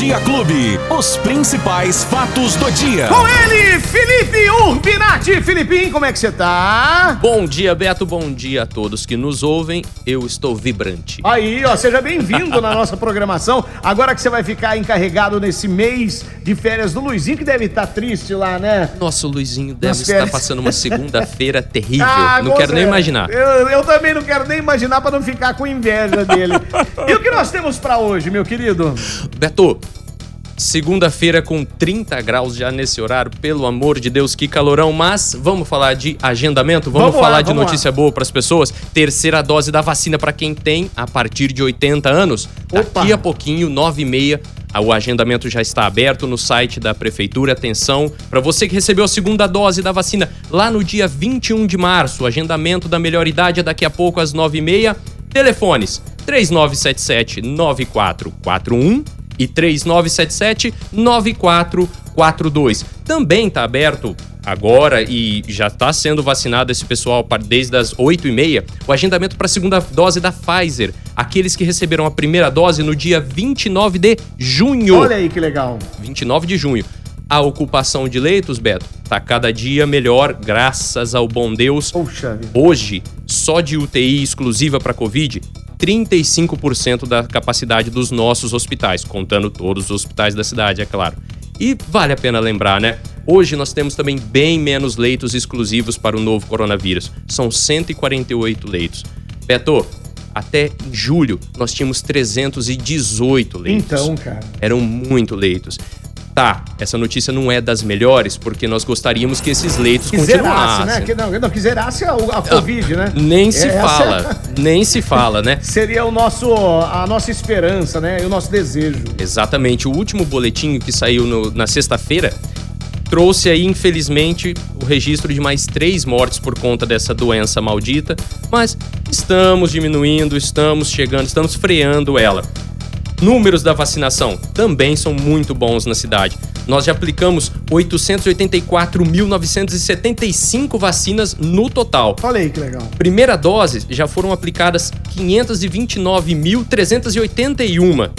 Dia Clube. Os principais fatos do dia. Com ele, Felipe Urbinati. Filipinho, como é que você tá? Bom dia, Beto. Bom dia a todos que nos ouvem. Eu estou vibrante. Aí, ó, seja bem-vindo na nossa programação. Agora que você vai ficar encarregado nesse mês de férias do Luizinho, que deve estar triste lá, né? Nosso Luizinho deve Nas estar férias. passando uma segunda-feira terrível. Ah, não quero nem imaginar. Eu, eu também não quero nem imaginar pra não ficar com inveja dele. e o que nós temos pra hoje, meu querido? Beto, segunda-feira com 30 graus já nesse horário. Pelo amor de Deus, que calorão. Mas vamos falar de agendamento? Vamos, Vamos lá, falar de vamos notícia boa para as pessoas? Terceira dose da vacina para quem tem a partir de 80 anos. Opa. Daqui a pouquinho, 9 e meia. O agendamento já está aberto no site da Prefeitura. Atenção, para você que recebeu a segunda dose da vacina lá no dia 21 de março. O agendamento da melhor idade é daqui a pouco às 9h30. Telefones 3977-9441 e 3977-9442. Também está aberto agora e já está sendo vacinado esse pessoal desde as 8h30 o agendamento para a segunda dose da Pfizer. Aqueles que receberam a primeira dose no dia 29 de junho. Olha aí que legal. 29 de junho. A ocupação de leitos, Beto, tá cada dia melhor, graças ao bom Deus. Poxa. Hoje, só de UTI exclusiva para Covid, 35% da capacidade dos nossos hospitais, contando todos os hospitais da cidade, é claro. E vale a pena lembrar, né? Hoje nós temos também bem menos leitos exclusivos para o novo coronavírus. São 148 leitos. Beto, até julho nós tínhamos 318 leitos. Então, cara. Eram muito leitos. Tá, essa notícia não é das melhores, porque nós gostaríamos que esses leitos Que zerasse, continuassem. né? Que, não, não, que zerasse a, a Covid, né? Nem se Essa fala, nem se fala, né? Seria o nosso, a nossa esperança, né? E o nosso desejo. Exatamente. O último boletim que saiu no- na sexta-feira trouxe aí, infelizmente, o registro de mais três mortes por conta dessa doença maldita. Mas estamos diminuindo, estamos chegando, estamos freando ela. Números da vacinação também são muito bons na cidade. Nós já aplicamos 884.975 vacinas no total. Aí que legal. Primeira dose já foram aplicadas 529.381.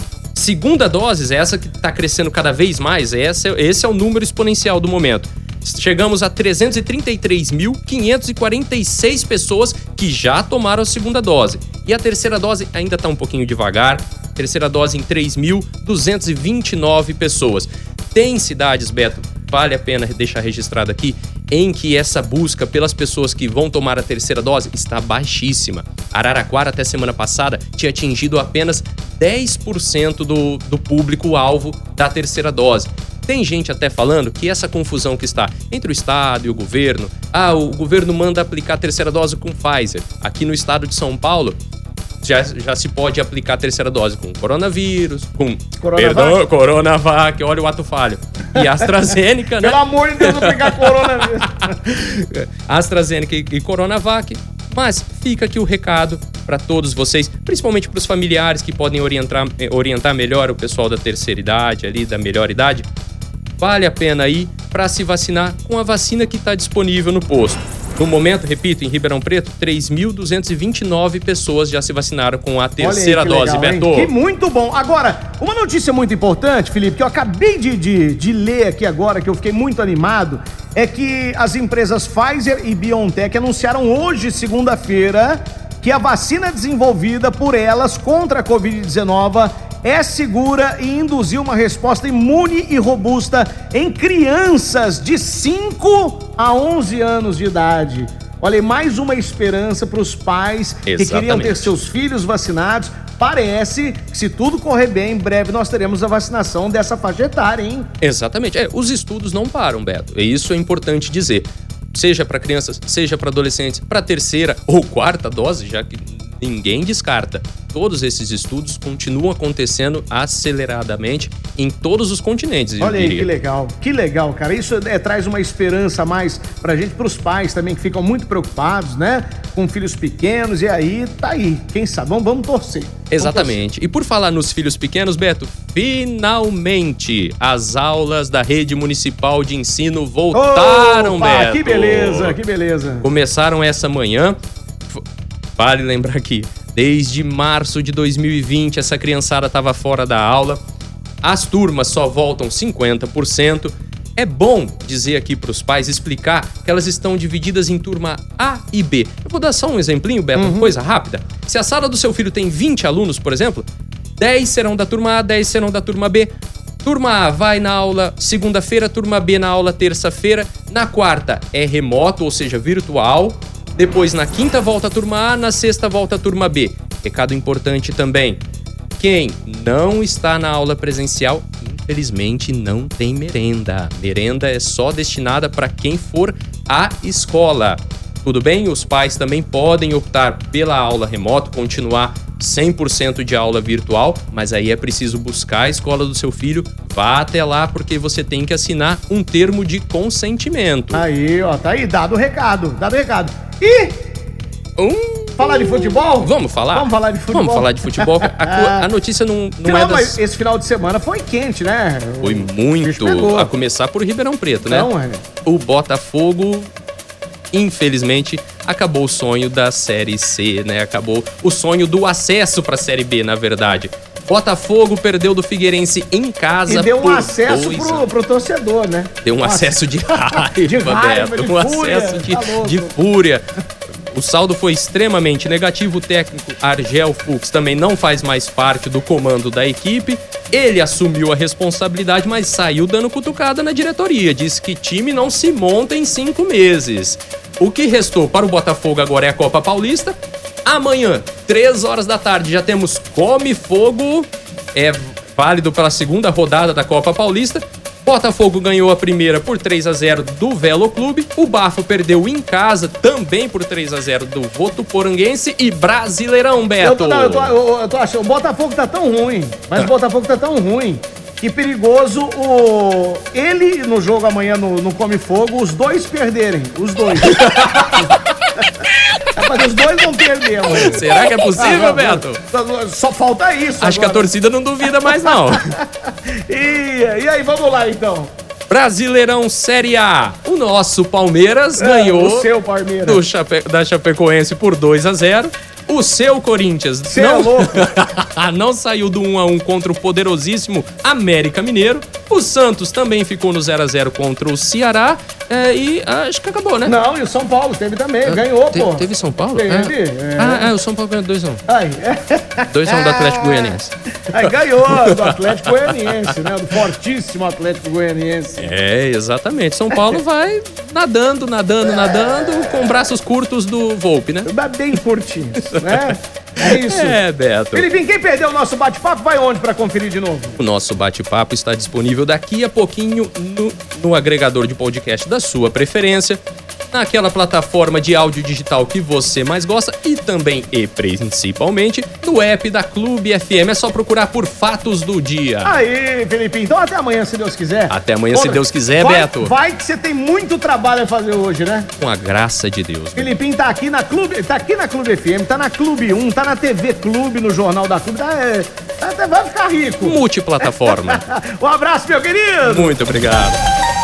Segunda dose, essa que está crescendo cada vez mais, essa, esse é o número exponencial do momento. Chegamos a 333.546 pessoas que já tomaram a segunda dose. E a terceira dose ainda está um pouquinho devagar. Terceira dose em 3.229 pessoas. Tem cidades, Beto, vale a pena deixar registrado aqui, em que essa busca pelas pessoas que vão tomar a terceira dose está baixíssima. Araraquara, até semana passada, tinha atingido apenas 10% do, do público-alvo da terceira dose. Tem gente até falando que essa confusão que está entre o Estado e o governo, ah, o governo manda aplicar a terceira dose com Pfizer. Aqui no estado de São Paulo, já, já se pode aplicar a terceira dose com coronavírus, com. Coronavac. Perdão, Coronavac, olha o ato falho. E AstraZeneca, né? Pelo amor de Deus, não pegar coronavírus. AstraZeneca e e Coronavac. Mas fica aqui o recado para todos vocês, principalmente para os familiares que podem orientar, eh, orientar melhor o pessoal da terceira idade, ali da melhor idade. Vale a pena ir para se vacinar com a vacina que está disponível no posto. No momento, repito, em Ribeirão Preto, 3.229 pessoas já se vacinaram com a terceira Olha aí, dose, legal, hein? Beto. Que muito bom. Agora, uma notícia muito importante, Felipe, que eu acabei de, de, de ler aqui agora, que eu fiquei muito animado, é que as empresas Pfizer e BioNTech anunciaram hoje, segunda-feira, que a vacina desenvolvida por elas contra a Covid-19 é segura e induziu uma resposta imune e robusta em crianças de 5 a 11 anos de idade. Olha, aí, mais uma esperança para os pais que queriam ter Exatamente. seus filhos vacinados. Parece que, se tudo correr bem, em breve nós teremos a vacinação dessa faixa etária, hein? Exatamente. É, os estudos não param, Beto. E isso é importante dizer. Seja para crianças, seja para adolescentes, para terceira ou quarta dose, já que ninguém descarta. Todos esses estudos continuam acontecendo aceleradamente em todos os continentes, Olha aí que legal, que legal, cara. Isso é, traz uma esperança a mais pra gente, pros pais também que ficam muito preocupados, né? Com filhos pequenos, e aí tá aí. Quem sabe? Vamos, vamos torcer. Exatamente. E por falar nos filhos pequenos, Beto, finalmente as aulas da rede municipal de ensino voltaram, Opa, Beto. Que beleza, que beleza. Começaram essa manhã. Vale lembrar que desde março de 2020 essa criançada estava fora da aula. as turmas só voltam 50%. É bom dizer aqui para os pais, explicar que elas estão divididas em turma A e B. Eu vou dar só um exemplinho, Beto, Uhum. coisa rápida. Se a sala do seu filho tem 20 alunos, por exemplo, 10 serão da turma A, 10 serão da turma B. Turma A vai na aula segunda-feira, turma B na aula terça-feira. Na quarta é remoto, ou seja, virtual. Depois na quinta volta a turma A, na sexta volta a turma B. Recado importante também. Quem não está na aula presencial, infelizmente não tem merenda. Merenda é só destinada para quem for à escola. Tudo bem? Os pais também podem optar pela aula remoto, continuar 100% de aula virtual, mas aí é preciso buscar a escola do seu filho. Vá até lá porque você tem que assinar um termo de consentimento. Aí, ó, tá aí, dado o recado, dado o recado. E Um falar de futebol? Vamos falar? Vamos falar de futebol. Vamos falar de futebol. A, a notícia não, não Final, é das... mas esse final de semana foi quente, né? Foi muito. A começar por Ribeirão Preto, né? Então, é. O Botafogo, infelizmente, acabou o sonho da Série C, né? Acabou o sonho do acesso pra Série B, na verdade. Botafogo perdeu do Figueirense em casa. E deu um acesso pro, pro torcedor, né? Deu um Nossa, acesso de raiva, De raiva, Beto. de um fúria, acesso de, tá de fúria. O saldo foi extremamente negativo. O técnico Argel Fux também não faz mais parte do comando da equipe. Ele assumiu a responsabilidade, mas saiu dando cutucada na diretoria. Disse que time não se monta em cinco meses. O que restou para o Botafogo agora é a Copa Paulista. Amanhã, três horas da tarde, já temos Come Fogo. É válido pela segunda rodada da Copa Paulista. Botafogo ganhou a primeira por 3 a 0 do Velo Clube. O Bafo perdeu em casa também por 3 a 0 do Votuporanguense e Brasileirão, Eu Beto. tô, não, eu, tô, eu- eu tô achando. O Botafogo tá tão ruim, mas o Botafogo tá tão ruim que perigoso o. Ele no jogo amanhã no, no Come Fogo, os dois perderem. Os dois. Mas os dois vão perder, mano. Será que é possível, Ah, não, Beto? Só falta isso. Acho que a agora. torcida não duvida mais, não. E, e aí, vamos lá então. Brasileirão Série A. O nosso Palmeiras É, ganhou o seu Palmeiras. Chape- da Chapecoense por 2 a 0 O seu Corinthians Cê é não, louco. não saiu do 1 a 1 contra o poderosíssimo América Mineiro. O Santos também ficou no 0 a 0 contra o Ceará. É, e ah, acho que acabou, né? Não, e o São Paulo teve também. Ganhou, Te- pô. Teve São Paulo? Teve, É. é. Ah, é, o São Paulo ganhou 2 a 1 Aí, 2 a 1 do Atlético Goianiense. aí ganhou do Atlético Goianiense, né? Do fortíssimo Atlético Goianiense. É, exatamente. São Paulo vai nadando, nadando, nadando, com braços curtos do Volpe, né? Bem curtinhos, né? É isso. É, Beto. Felipe, quem perdeu o nosso bate-papo vai onde pra conferir de novo? O nosso bate-papo está disponível daqui a pouquinho no, no agregador de podcast da sua preferência, naquela plataforma de áudio digital que você mais gosta e também e principalmente no app da Clube FM. É só procurar por Fatos do Dia. Aí, Felipe, então até amanhã, se Deus quiser. Até amanhã, se Deus quiser, vai, Beto. Vai que você tem muito trabalho a fazer hoje, né? Com a graça de Deus. Filipinho tá aqui na Clube, tá aqui na Clube FM, tá na Clube 1, tá na TV Clube, no Jornal da Clube, tá, é, até vai ficar rico. Multiplataforma. Um abraço, meu querido! Muito obrigado.